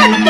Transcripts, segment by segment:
¡Canta!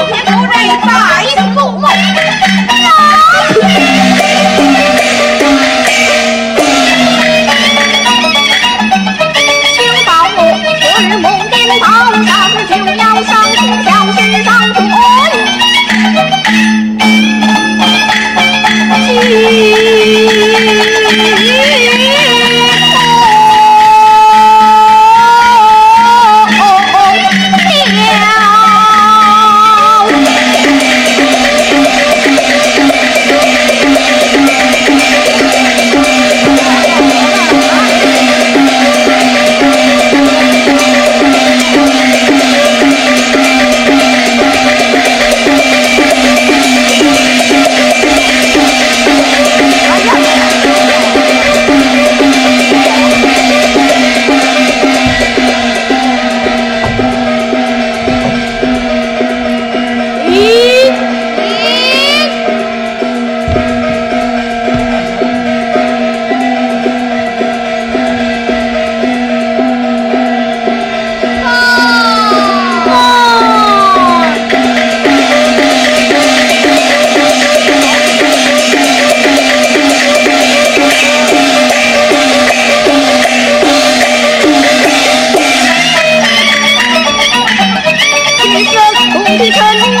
Ethan!